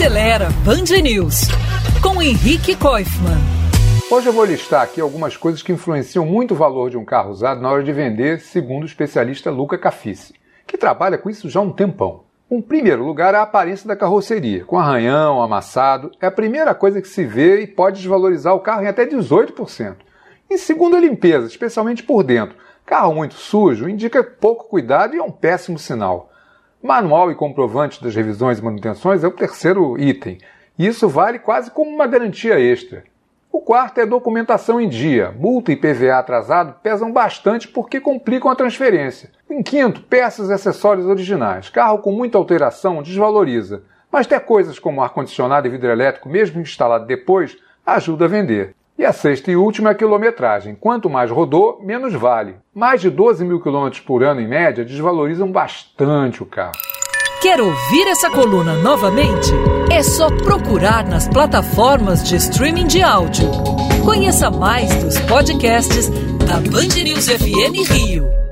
Acelera Band News com Henrique Koifman. Hoje eu vou listar aqui algumas coisas que influenciam muito o valor de um carro usado na hora de vender, segundo o especialista Luca Cafice, que trabalha com isso já há um tempão. Em primeiro lugar, a aparência da carroceria, com arranhão, amassado, é a primeira coisa que se vê e pode desvalorizar o carro em até 18%. Em segundo, a limpeza, especialmente por dentro. Carro muito sujo indica pouco cuidado e é um péssimo sinal. Manual e comprovante das revisões e manutenções é o terceiro item. Isso vale quase como uma garantia extra. O quarto é documentação em dia. Multa e PVA atrasado pesam bastante porque complicam a transferência. Em quinto, peças e acessórios originais. Carro com muita alteração desvaloriza. Mas ter coisas como ar-condicionado e vidro elétrico, mesmo instalado depois, ajuda a vender. E a sexta e última é a quilometragem. Quanto mais rodou, menos vale. Mais de 12 mil quilômetros por ano, em média, desvalorizam bastante o carro. Quer ouvir essa coluna novamente? É só procurar nas plataformas de streaming de áudio. Conheça mais dos podcasts da Band News FM Rio.